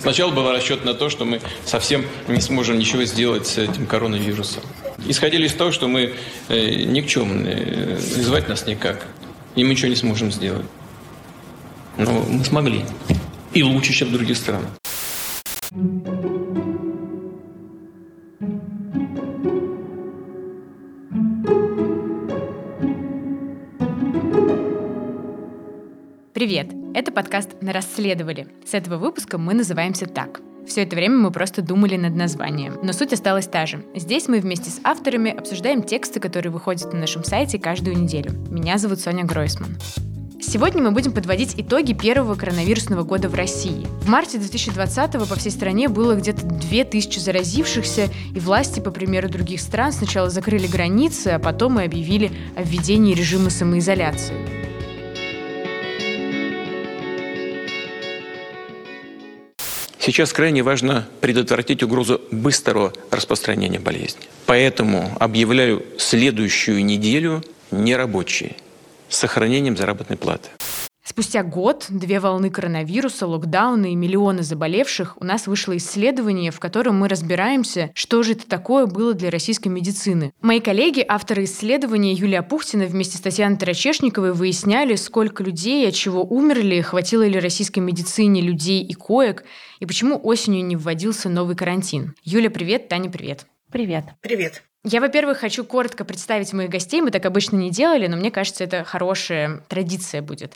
Сначала был расчет на то, что мы совсем не сможем ничего сделать с этим коронавирусом. Исходили из того, что мы э, никчемные, звать нас никак, и мы ничего не сможем сделать. Но мы смогли. И лучше, чем в других странах. Привет! Это подкаст «На расследовали». С этого выпуска мы называемся так. Все это время мы просто думали над названием, но суть осталась та же. Здесь мы вместе с авторами обсуждаем тексты, которые выходят на нашем сайте каждую неделю. Меня зовут Соня Гройсман. Сегодня мы будем подводить итоги первого коронавирусного года в России. В марте 2020 по всей стране было где-то 2000 заразившихся, и власти, по примеру других стран, сначала закрыли границы, а потом и объявили о введении режима самоизоляции. Сейчас крайне важно предотвратить угрозу быстрого распространения болезни. Поэтому объявляю следующую неделю нерабочей с сохранением заработной платы. Спустя год, две волны коронавируса, локдауны и миллионы заболевших, у нас вышло исследование, в котором мы разбираемся, что же это такое было для российской медицины. Мои коллеги, авторы исследования Юлия Пухтина вместе с Татьяной Тарачешниковой выясняли, сколько людей от чего умерли, хватило ли российской медицине людей и коек, и почему осенью не вводился новый карантин. Юля, привет, Таня, привет. Привет. Привет. Я, во-первых, хочу коротко представить моих гостей. Мы так обычно не делали, но мне кажется, это хорошая традиция будет.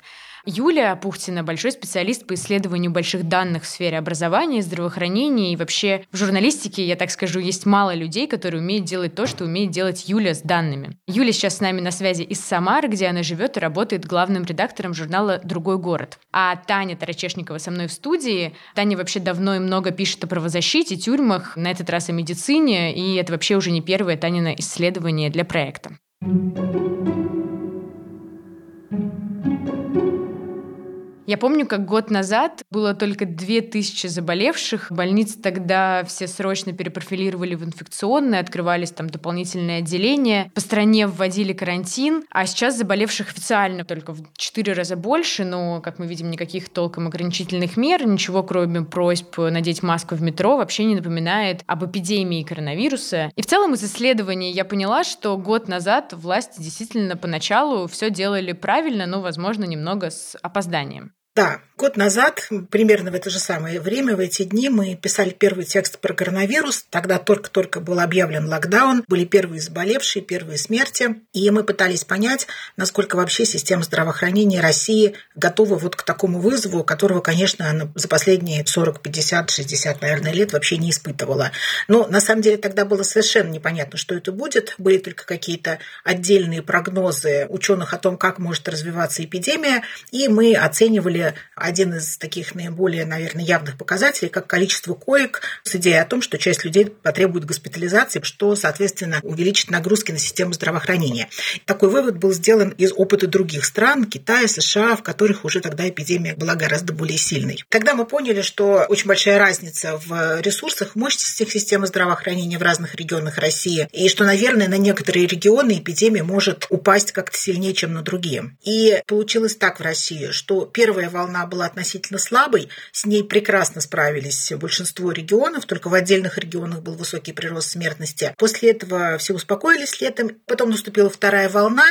Юлия Пухтина – большой специалист по исследованию больших данных в сфере образования, здравоохранения и вообще в журналистике, я так скажу, есть мало людей, которые умеют делать то, что умеет делать Юля с данными. Юля сейчас с нами на связи из Самары, где она живет и работает главным редактором журнала «Другой город». А Таня Тарачешникова со мной в студии. Таня вообще давно и много пишет о правозащите, тюрьмах, на этот раз о медицине, и это вообще уже не первое Танина исследование для проекта. Я помню, как год назад было только 2000 заболевших. Больницы тогда все срочно перепрофилировали в инфекционные, открывались там дополнительные отделения. По стране вводили карантин, а сейчас заболевших официально только в 4 раза больше, но, как мы видим, никаких толком ограничительных мер, ничего кроме просьб надеть маску в метро вообще не напоминает об эпидемии коронавируса. И в целом из исследований я поняла, что год назад власти действительно поначалу все делали правильно, но, возможно, немного с опозданием. Да, год назад, примерно в это же самое время, в эти дни мы писали первый текст про коронавирус. Тогда только-только был объявлен локдаун, были первые заболевшие, первые смерти. И мы пытались понять, насколько вообще система здравоохранения России готова вот к такому вызову, которого, конечно, она за последние 40, 50, 60, наверное, лет вообще не испытывала. Но на самом деле тогда было совершенно непонятно, что это будет. Были только какие-то отдельные прогнозы ученых о том, как может развиваться эпидемия. И мы оценивали один из таких наиболее, наверное, явных показателей, как количество коек с идеей о том, что часть людей потребует госпитализации, что, соответственно, увеличит нагрузки на систему здравоохранения. Такой вывод был сделан из опыта других стран, Китая, США, в которых уже тогда эпидемия была гораздо более сильной. Тогда мы поняли, что очень большая разница в ресурсах, мощностях системы здравоохранения в разных регионах России, и что, наверное, на некоторые регионы эпидемия может упасть как-то сильнее, чем на другие. И получилось так в России, что первая волна была относительно слабой, с ней прекрасно справились большинство регионов, только в отдельных регионах был высокий прирост смертности. После этого все успокоились летом, потом наступила вторая волна,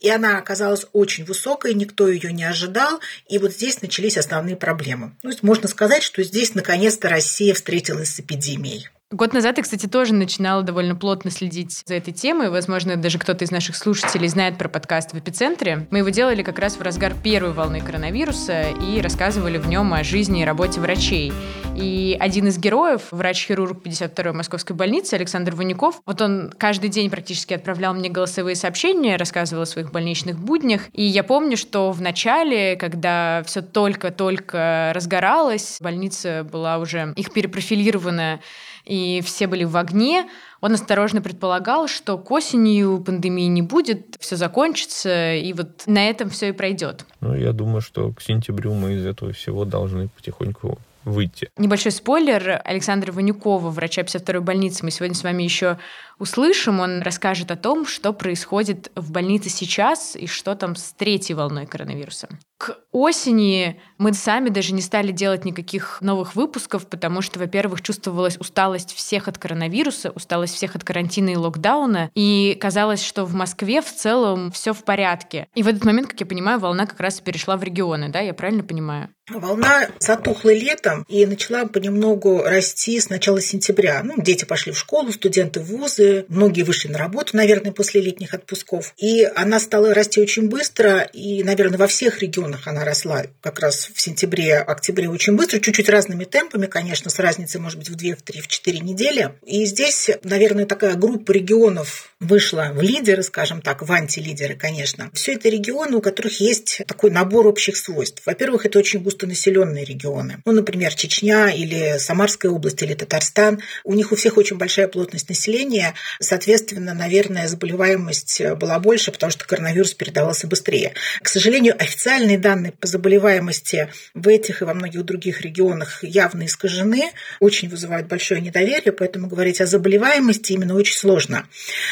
и она оказалась очень высокой, никто ее не ожидал, и вот здесь начались основные проблемы. Ну, можно сказать, что здесь наконец-то Россия встретилась с эпидемией. Год назад я, кстати, тоже начинала довольно плотно следить за этой темой. Возможно, даже кто-то из наших слушателей знает про подкаст в «Эпицентре». Мы его делали как раз в разгар первой волны коронавируса и рассказывали в нем о жизни и работе врачей. И один из героев, врач-хирург 52-й Московской больницы Александр Ванюков, вот он каждый день практически отправлял мне голосовые сообщения, рассказывал о своих больничных буднях. И я помню, что в начале, когда все только-только разгоралось, больница была уже их перепрофилированная и все были в огне, он осторожно предполагал, что к осенью пандемии не будет, все закончится, и вот на этом все и пройдет. Ну, я думаю, что к сентябрю мы из этого всего должны потихоньку выйти. Небольшой спойлер. Александра Ванюкова, врача 52-й больницы, мы сегодня с вами еще услышим. Он расскажет о том, что происходит в больнице сейчас и что там с третьей волной коронавируса. К осени мы сами даже не стали делать никаких новых выпусков, потому что, во-первых, чувствовалась усталость всех от коронавируса, усталость всех от карантина и локдауна, и казалось, что в Москве в целом все в порядке. И в этот момент, как я понимаю, волна как раз перешла в регионы, да, я правильно понимаю? Волна затухла летом и начала понемногу расти с начала сентября. Ну, дети пошли в школу, студенты в вузы, многие вышли на работу, наверное, после летних отпусков. И она стала расти очень быстро, и, наверное, во всех регионах она росла как раз в сентябре-октябре очень быстро, чуть-чуть разными темпами, конечно, с разницей, может быть, в 2, в 3, в 4 недели. И здесь, наверное, такая группа регионов вышла в лидеры, скажем так, в антилидеры, конечно. Все это регионы, у которых есть такой набор общих свойств. Во-первых, это очень густонаселенные регионы. Ну, например, Чечня или Самарская область или Татарстан. У них у всех очень большая плотность населения. Соответственно, наверное, заболеваемость была больше, потому что коронавирус передавался быстрее. К сожалению, официальные данные по заболеваемости в этих и во многих других регионах явно искажены, очень вызывают большое недоверие, поэтому говорить о заболеваемости именно очень сложно.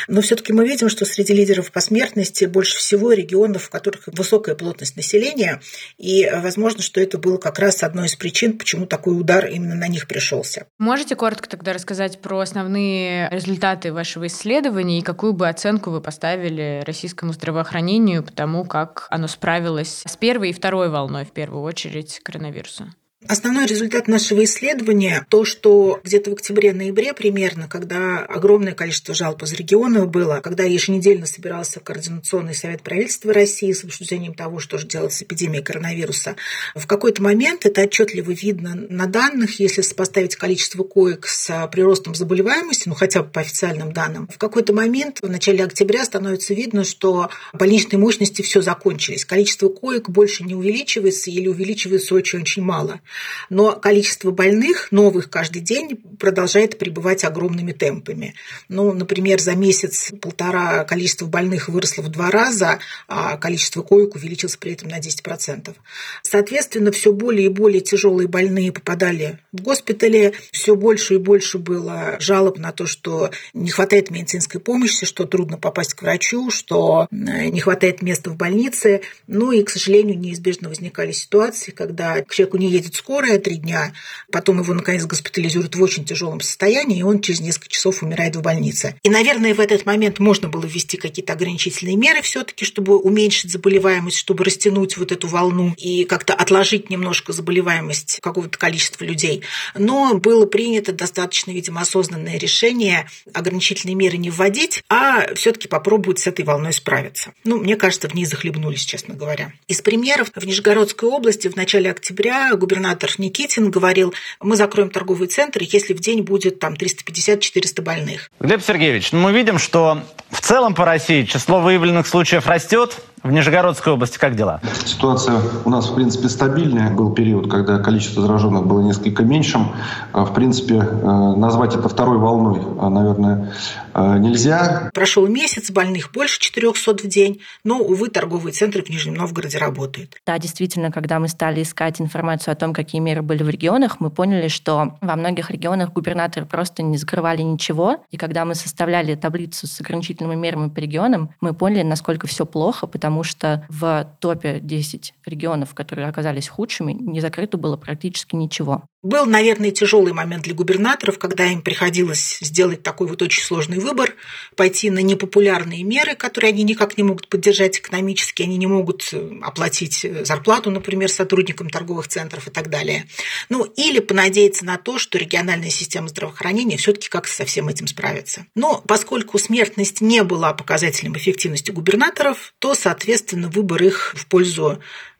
Но все-таки мы видим, что среди лидеров по смертности больше всего регионов, в которых высокая плотность населения, и возможно, что это было как раз одной из причин, почему такой удар именно на них пришелся. Можете коротко тогда рассказать про основные результаты вашего исследования и какую бы оценку вы поставили российскому здравоохранению, потому как оно справилось с первой и второй волной, в первую очередь, коронавируса? Основной результат нашего исследования – то, что где-то в октябре-ноябре примерно, когда огромное количество жалоб из регионов было, когда еженедельно собирался Координационный совет правительства России с обсуждением того, что же делать с эпидемией коронавируса, в какой-то момент это отчетливо видно на данных, если сопоставить количество коек с приростом заболеваемости, ну хотя бы по официальным данным, в какой-то момент в начале октября становится видно, что больничные мощности все закончились. Количество коек больше не увеличивается или увеличивается очень-очень мало но количество больных новых каждый день продолжает пребывать огромными темпами. Ну, например, за месяц-полтора количество больных выросло в два раза, а количество коек увеличилось при этом на 10%. Соответственно, все более и более тяжелые больные попадали в госпитали, все больше и больше было жалоб на то, что не хватает медицинской помощи, что трудно попасть к врачу, что э, не хватает места в больнице. Ну и, к сожалению, неизбежно возникали ситуации, когда к человеку не едет скорая три дня, потом его, наконец, госпитализируют в очень тяжелом состоянии, и он через несколько часов умирает в больнице. И, наверное, в этот момент можно было ввести какие-то ограничительные меры все таки чтобы уменьшить заболеваемость, чтобы растянуть вот эту волну и как-то отложить немножко заболеваемость какого-то количества людей. Но было принято достаточно, видимо, осознанное решение ограничительные меры не вводить, а все таки попробовать с этой волной справиться. Ну, мне кажется, в ней захлебнулись, честно говоря. Из примеров в Нижегородской области в начале октября губернатор губернатор Никитин говорил, мы закроем торговые центры, если в день будет там 350-400 больных. Глеб Сергеевич, ну мы видим, что в целом по России число выявленных случаев растет, в Нижегородской области как дела? Ситуация у нас, в принципе, стабильная. Был период, когда количество зараженных было несколько меньшим. А, в принципе, э, назвать это второй волной, а, наверное, нельзя. Прошел месяц, больных больше 400 в день, но, увы, торговые центры в Нижнем Новгороде работают. Да, действительно, когда мы стали искать информацию о том, какие меры были в регионах, мы поняли, что во многих регионах губернаторы просто не закрывали ничего. И когда мы составляли таблицу с ограничительными мерами по регионам, мы поняли, насколько все плохо, потому потому что в топе 10 регионов, которые оказались худшими, не закрыто было практически ничего. Был, наверное, тяжелый момент для губернаторов, когда им приходилось сделать такой вот очень сложный выбор, пойти на непопулярные меры, которые они никак не могут поддержать экономически, они не могут э, оплатить э, зарплату, например, сотрудникам торговых центров и так далее. Ну, или понадеяться на то, что региональная система здравоохранения все таки как со всем этим справится. Но поскольку смертность не была показателем эффективности губернаторов, то, соответственно, выбор их в пользу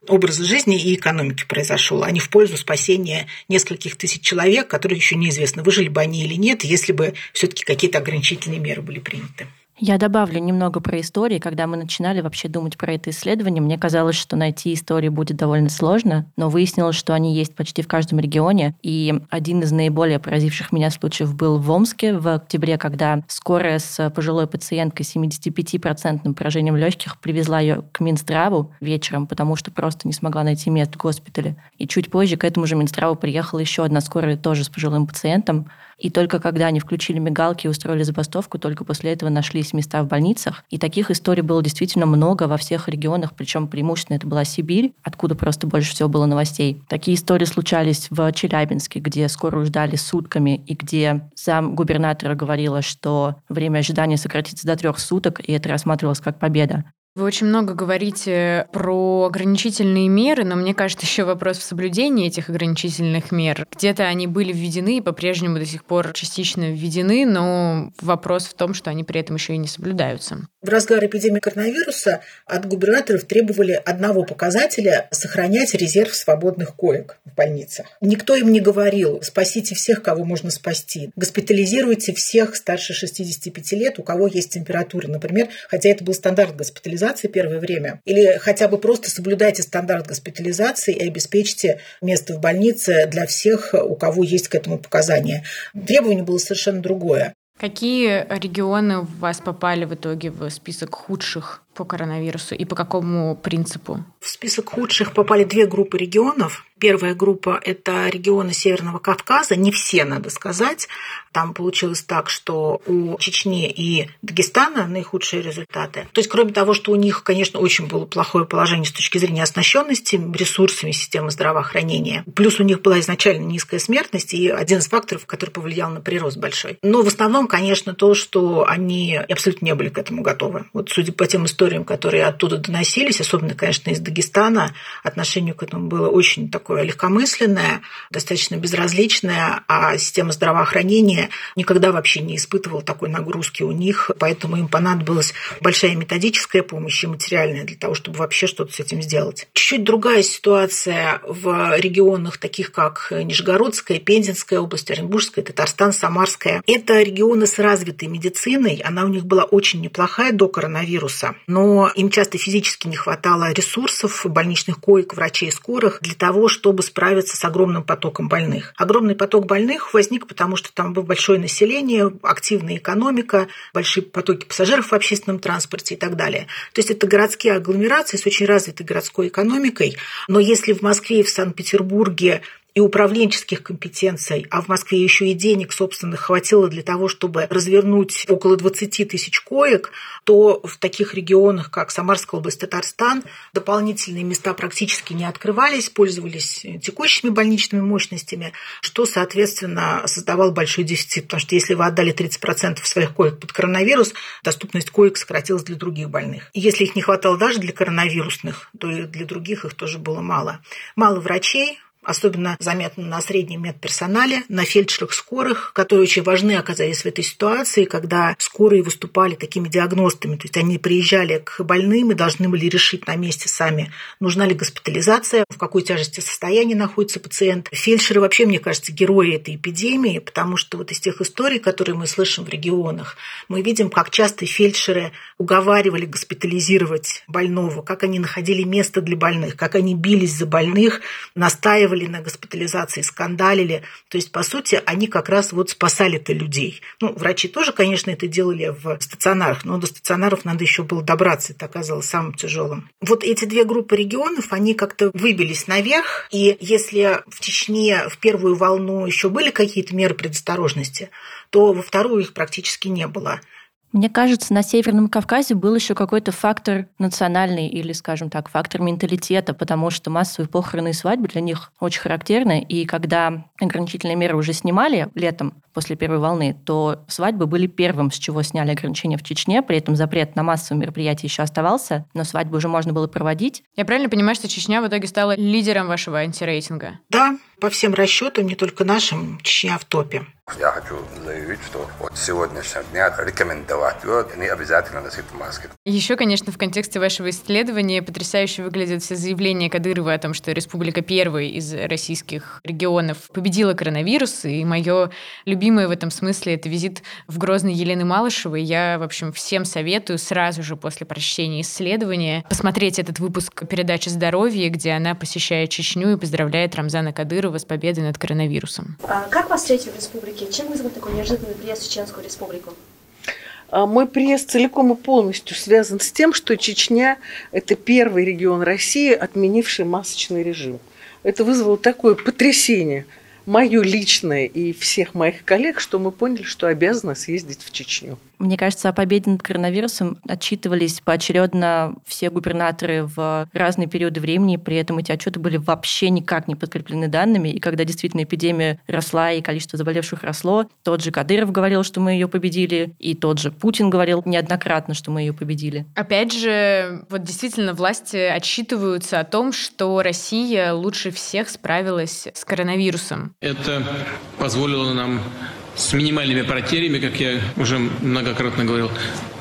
образа жизни и экономики произошел, а не в пользу спасения нескольких тысяч человек, которые еще неизвестно, выжили бы они или нет, если бы все-таки какие-то ограничительные меры были приняты. Я добавлю немного про истории. Когда мы начинали вообще думать про это исследование, мне казалось, что найти истории будет довольно сложно, но выяснилось, что они есть почти в каждом регионе. И один из наиболее поразивших меня случаев был в Омске в октябре, когда скорая с пожилой пациенткой с 75% поражением легких привезла ее к Минздраву вечером, потому что просто не смогла найти место в госпитале. И чуть позже к этому же Минздраву приехала еще одна скорая тоже с пожилым пациентом. И только когда они включили мигалки и устроили забастовку, только после этого нашлись места в больницах. И таких историй было действительно много во всех регионах, причем преимущественно это была Сибирь, откуда просто больше всего было новостей. Такие истории случались в Челябинске, где скорую ждали сутками, и где сам губернатора говорила, что время ожидания сократится до трех суток, и это рассматривалось как победа. Вы очень много говорите про ограничительные меры, но мне кажется, еще вопрос в соблюдении этих ограничительных мер. Где-то они были введены и по-прежнему до сих пор частично введены, но вопрос в том, что они при этом еще и не соблюдаются. В разгар эпидемии коронавируса от губернаторов требовали одного показателя – сохранять резерв свободных коек в больницах. Никто им не говорил «спасите всех, кого можно спасти», «госпитализируйте всех старше 65 лет, у кого есть температура», например, хотя это был стандарт госпитализации госпитализации первое время, или хотя бы просто соблюдайте стандарт госпитализации и обеспечьте место в больнице для всех, у кого есть к этому показания. Требование было совершенно другое. Какие регионы у вас попали в итоге в список худших по коронавирусу и по какому принципу? В список худших попали две группы регионов. Первая группа – это регионы Северного Кавказа. Не все, надо сказать. Там получилось так, что у Чечни и Дагестана наихудшие результаты. То есть, кроме того, что у них, конечно, очень было плохое положение с точки зрения оснащенности ресурсами системы здравоохранения. Плюс у них была изначально низкая смертность и один из факторов, который повлиял на прирост большой. Но в основном, конечно, то, что они абсолютно не были к этому готовы. Вот судя по тем историям, которые оттуда доносились, особенно, конечно, из Дагестана, отношение к этому было очень такое легкомысленное, достаточно безразличное, а система здравоохранения никогда вообще не испытывал такой нагрузки у них, поэтому им понадобилась большая методическая помощь и материальная для того, чтобы вообще что-то с этим сделать. Чуть-чуть другая ситуация в регионах, таких как Нижегородская, Пензенская область, Оренбургская, Татарстан, Самарская. Это регионы с развитой медициной, она у них была очень неплохая до коронавируса, но им часто физически не хватало ресурсов, больничных коек, врачей скорых для того, чтобы справиться с огромным потоком больных. Огромный поток больных возник, потому что там был большое население, активная экономика, большие потоки пассажиров в общественном транспорте и так далее. То есть это городские агломерации с очень развитой городской экономикой. Но если в Москве и в Санкт-Петербурге и управленческих компетенций, а в Москве еще и денег собственных хватило для того, чтобы развернуть около 20 тысяч коек, то в таких регионах, как Самарская область, Татарстан, дополнительные места практически не открывались, пользовались текущими больничными мощностями, что, соответственно, создавал большой дефицит, потому что если вы отдали 30% своих коек под коронавирус, доступность коек сократилась для других больных. И если их не хватало даже для коронавирусных, то и для других их тоже было мало. Мало врачей, Особенно заметно на среднем медперсонале, на фельдшерах скорых, которые очень важны оказались в этой ситуации, когда скорые выступали такими диагностами. То есть они приезжали к больным и должны были решить на месте сами, нужна ли госпитализация, в какой тяжести состоянии находится пациент. Фельдшеры вообще, мне кажется, герои этой эпидемии, потому что вот из тех историй, которые мы слышим в регионах, мы видим, как часто фельдшеры уговаривали госпитализировать больного, как они находили место для больных, как они бились за больных, настаивали настаивали на госпитализации, скандалили. То есть, по сути, они как раз вот спасали-то людей. Ну, врачи тоже, конечно, это делали в стационарах, но до стационаров надо еще было добраться. Это оказалось самым тяжелым. Вот эти две группы регионов, они как-то выбились наверх. И если в Чечне в первую волну еще были какие-то меры предосторожности, то во вторую их практически не было. Мне кажется, на Северном Кавказе был еще какой-то фактор национальный или, скажем так, фактор менталитета, потому что массовые похороны и свадьбы для них очень характерны. И когда ограничительные меры уже снимали летом после первой волны, то свадьбы были первым, с чего сняли ограничения в Чечне. При этом запрет на массовые мероприятия еще оставался, но свадьбы уже можно было проводить. Я правильно понимаю, что Чечня в итоге стала лидером вашего антирейтинга? Да, по всем расчетам, не только нашим, Чечня в топе. Я хочу заявить, что от сегодняшнего дня рекомендовать вот, не обязательно носить маски. Еще, конечно, в контексте вашего исследования потрясающе выглядят все заявления Кадырова о том, что республика первой из российских регионов победила коронавирус, и мое любимое в этом смысле это визит в Грозный Елены Малышевой. Я, в общем, всем советую сразу же после прочтения исследования посмотреть этот выпуск передачи «Здоровье», где она посещает Чечню и поздравляет Рамзана Кадырова с победой над коронавирусом. А как вас встретили в республике? Чем вызван такой неожиданный приезд в Чеченскую республику? А мой приезд целиком и полностью связан с тем, что Чечня – это первый регион России, отменивший масочный режим. Это вызвало такое потрясение мое личное и всех моих коллег, что мы поняли, что обязаны съездить в Чечню. Мне кажется, о победе над коронавирусом отчитывались поочередно все губернаторы в разные периоды времени, при этом эти отчеты были вообще никак не подкреплены данными, и когда действительно эпидемия росла и количество заболевших росло, тот же Кадыров говорил, что мы ее победили, и тот же Путин говорил неоднократно, что мы ее победили. Опять же, вот действительно власти отчитываются о том, что Россия лучше всех справилась с коронавирусом. Это позволило нам с минимальными потерями, как я уже многократно говорил,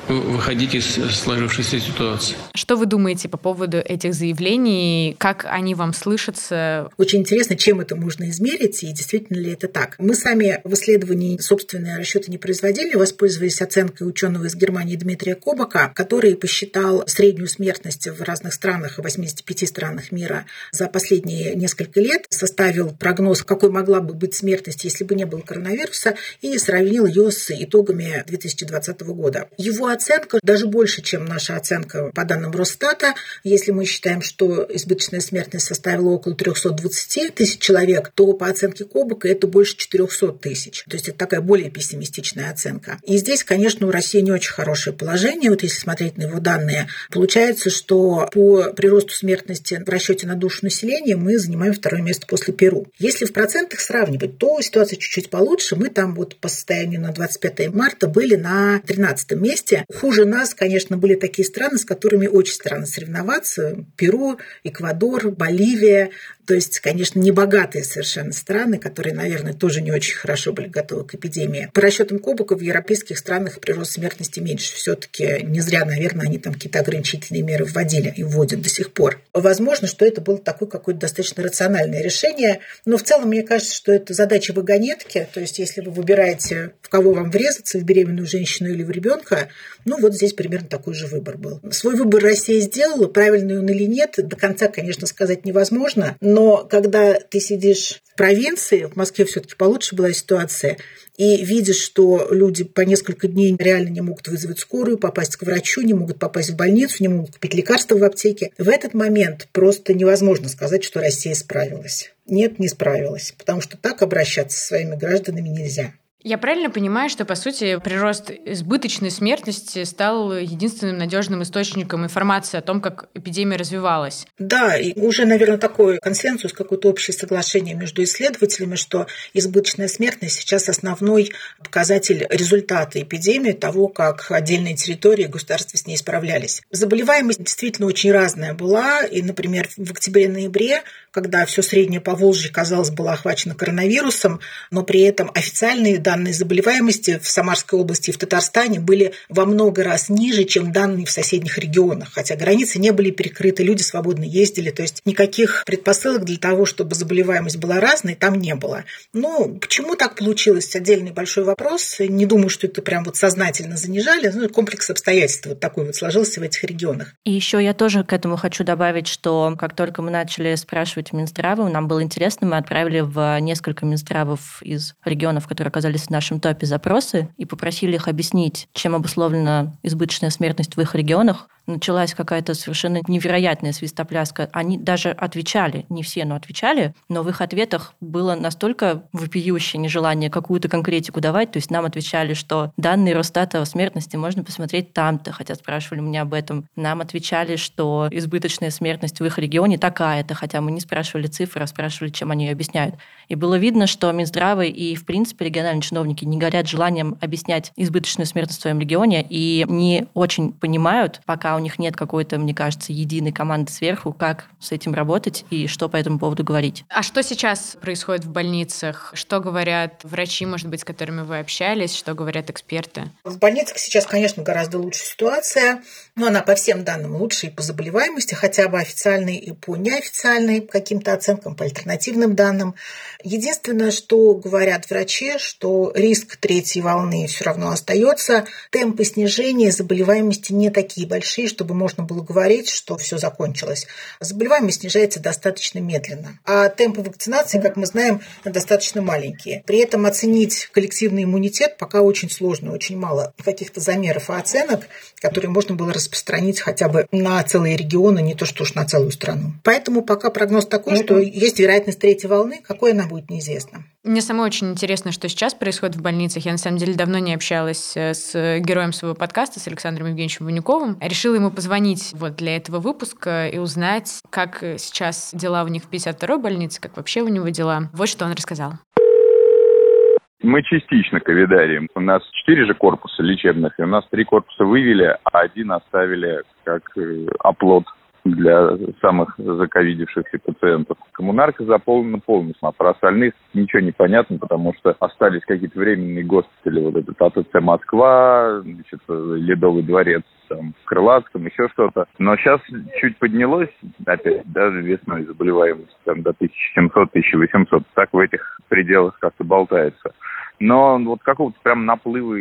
выходить из сложившейся ситуации. Что вы думаете по поводу этих заявлений? Как они вам слышатся? Очень интересно, чем это можно измерить и действительно ли это так. Мы сами в исследовании собственные расчеты не производили, воспользовались оценкой ученого из Германии Дмитрия Кобака, который посчитал среднюю смертность в разных странах, в 85 странах мира за последние несколько лет, составил прогноз, какой могла бы быть смертность, если бы не было коронавируса, и сравнил ее с итогами 2020 года. Его оценка даже больше, чем наша оценка по данным Росстата. Если мы считаем, что избыточная смертность составила около 320 тысяч человек, то по оценке Кобака это больше 400 тысяч. То есть это такая более пессимистичная оценка. И здесь, конечно, у России не очень хорошее положение. Вот если смотреть на его данные, получается, что по приросту смертности в расчете на душу населения мы занимаем второе место после Перу. Если в процентах сравнивать, то ситуация чуть-чуть получше. Мы там вот по состоянию на 25 марта были на 13 месте. Хуже нас, конечно, были такие страны, с которыми очень странно соревноваться. Перу, Эквадор, Боливия. То есть, конечно, небогатые совершенно страны, которые, наверное, тоже не очень хорошо были готовы к эпидемии. По расчетам Кобука в европейских странах прирост смертности меньше. Все-таки не зря, наверное, они там какие-то ограничительные меры вводили и вводят до сих пор. Возможно, что это было такое какое-то достаточно рациональное решение. Но в целом, мне кажется, что это задача вагонетки. То есть, если вы выбираете, в кого вам врезаться, в беременную женщину или в ребенка, ну вот здесь примерно такой же выбор был. Свой выбор Россия сделала, правильный он или нет, до конца, конечно, сказать невозможно. Но когда ты сидишь в провинции, в Москве все-таки получше была ситуация, и видишь, что люди по несколько дней реально не могут вызвать скорую, попасть к врачу, не могут попасть в больницу, не могут купить лекарства в аптеке. В этот момент просто невозможно сказать, что Россия справилась. Нет, не справилась, потому что так обращаться со своими гражданами нельзя. Я правильно понимаю, что, по сути, прирост избыточной смертности стал единственным надежным источником информации о том, как эпидемия развивалась? Да, и уже, наверное, такой консенсус, какое-то общее соглашение между исследователями, что избыточная смертность сейчас основной показатель результата эпидемии, того, как отдельные территории и государства с ней справлялись. Заболеваемость действительно очень разная была, и, например, в октябре-ноябре, когда все среднее Поволжье, казалось, было охвачено коронавирусом, но при этом официальные данные данные заболеваемости в Самарской области и в Татарстане были во много раз ниже, чем данные в соседних регионах. Хотя границы не были перекрыты, люди свободно ездили. То есть никаких предпосылок для того, чтобы заболеваемость была разной, там не было. Ну, почему так получилось? Отдельный большой вопрос. Не думаю, что это прям вот сознательно занижали. Ну, комплекс обстоятельств вот такой вот сложился в этих регионах. И еще я тоже к этому хочу добавить, что как только мы начали спрашивать Минздравы, нам было интересно, мы отправили в несколько Минздравов из регионов, которые оказались в нашем топе запросы и попросили их объяснить, чем обусловлена избыточная смертность в их регионах началась какая-то совершенно невероятная свистопляска. Они даже отвечали, не все, но отвечали, но в их ответах было настолько вопиющее нежелание какую-то конкретику давать. То есть нам отвечали, что данные Росстата о смертности можно посмотреть там-то, хотя спрашивали меня об этом. Нам отвечали, что избыточная смертность в их регионе такая-то, хотя мы не спрашивали цифры, а спрашивали, чем они ее объясняют. И было видно, что Минздравы и, в принципе, региональные чиновники не горят желанием объяснять избыточную смертность в своем регионе и не очень понимают, пока у них нет какой-то, мне кажется, единой команды сверху, как с этим работать и что по этому поводу говорить. А что сейчас происходит в больницах? Что говорят врачи, может быть, с которыми вы общались? Что говорят эксперты? В больницах сейчас, конечно, гораздо лучше ситуация. Но она по всем данным лучше и по заболеваемости, хотя бы официальной, и по неофициальной каким-то оценкам, по альтернативным данным. Единственное, что говорят врачи, что риск третьей волны все равно остается. Темпы снижения заболеваемости не такие большие, большие, чтобы можно было говорить, что все закончилось. Заболеваемость снижается достаточно медленно. А темпы вакцинации, как мы знаем, достаточно маленькие. При этом оценить коллективный иммунитет пока очень сложно, очень мало каких-то замеров и оценок, которые можно было распространить хотя бы на целые регионы, не то что уж на целую страну. Поэтому пока прогноз такой, что есть вероятность третьей волны, какой она будет, неизвестно. Мне самой очень интересно, что сейчас происходит в больницах. Я, на самом деле, давно не общалась э, с героем своего подкаста, с Александром Евгеньевичем Ванюковым. Решила ему позвонить вот для этого выпуска и узнать, как сейчас дела у них в 52-й больнице, как вообще у него дела. Вот что он рассказал. Мы частично ковидарием. У нас четыре же корпуса лечебных, и у нас три корпуса вывели, а один оставили как э, оплот для самых заковидившихся пациентов. Коммунарка заполнена полностью, а про остальных ничего не понятно, потому что остались какие-то временные госпитали, вот этот АТЦ Москва, значит, Ледовый дворец там, в Крылатском, еще что-то. Но сейчас чуть поднялось, опять, даже весной заболеваемость там до 1700-1800, так в этих пределах как-то болтается. Но вот какого-то прям наплыва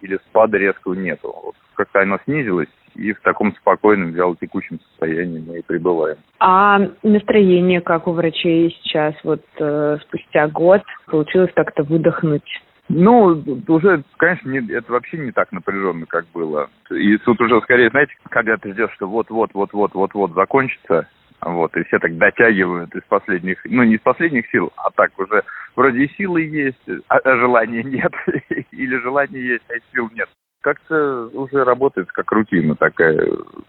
или спада резкого нету. Вот как-то оно снизилось, и в таком спокойном, вялотекущем состоянии мы и пребываем. А настроение как у врачей сейчас, вот э, спустя год, получилось как-то выдохнуть? Ну, уже, конечно, не, это вообще не так напряженно, как было. И тут уже скорее, знаете, когда ты ждешь, что вот-вот-вот-вот-вот-вот закончится, вот, и все так дотягивают из последних, ну, не из последних сил, а так уже вроде и силы есть, а, а желания нет, или желания есть, а сил нет как-то уже работает как рутина такая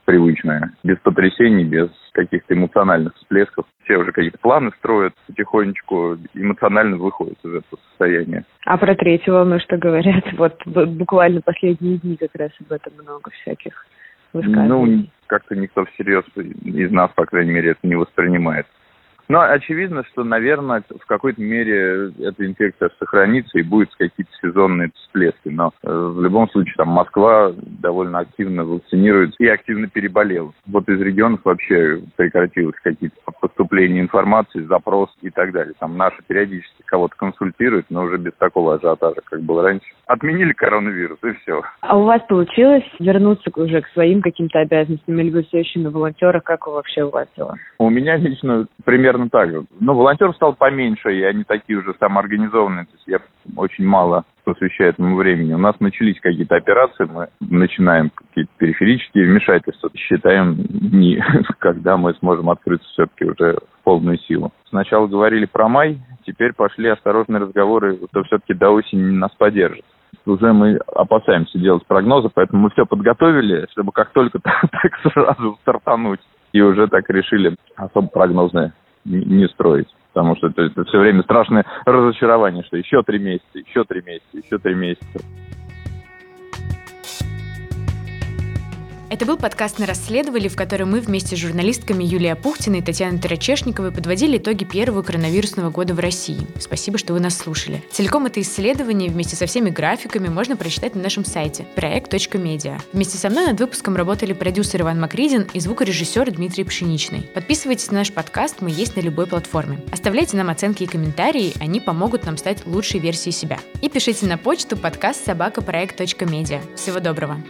привычная, без потрясений, без каких-то эмоциональных всплесков. Все уже какие-то планы строят потихонечку, эмоционально выходят из этого состояния. А про третью волну что говорят? Вот буквально последние дни как раз об этом много всяких. Ну, как-то никто всерьез из нас, по крайней мере, это не воспринимает. Но очевидно, что, наверное, в какой-то мере эта инфекция сохранится и будет какие-то сезонные всплески. Но э, в любом случае там Москва довольно активно вакцинирует и активно переболела. Вот из регионов вообще прекратилось какие-то поступления информации, запрос и так далее. Там наши периодически кого-то консультируют, но уже без такого ажиотажа, как было раньше. Отменили коронавирус и все. А у вас получилось вернуться уже к своим каким-то обязанностям или вы все еще на волонтерах? Как вообще у вас дела? У меня лично примерно примерно так же. Но волонтеров стало поменьше, и они такие уже самоорганизованные. То есть я очень мало посвящаю этому времени. У нас начались какие-то операции, мы начинаем какие-то периферические вмешательства. Считаем дни, когда мы сможем открыться все-таки уже в полную силу. Сначала говорили про май, теперь пошли осторожные разговоры, что все-таки до осени нас поддержит уже мы опасаемся делать прогнозы, поэтому мы все подготовили, чтобы как только так сразу стартануть. И уже так решили особо прогнозные не строить. Потому что это, это все время страшное разочарование, что еще три месяца, еще три месяца, еще три месяца. Это был подкаст «На расследовали», в котором мы вместе с журналистками Юлией Апухтиной и Татьяной Тарачешниковой подводили итоги первого коронавирусного года в России. Спасибо, что вы нас слушали. Целиком это исследование вместе со всеми графиками можно прочитать на нашем сайте проект.медиа. Вместе со мной над выпуском работали продюсер Иван Макридин и звукорежиссер Дмитрий Пшеничный. Подписывайтесь на наш подкаст, мы есть на любой платформе. Оставляйте нам оценки и комментарии, они помогут нам стать лучшей версией себя. И пишите на почту подкаст собакапроект.медиа. Всего доброго!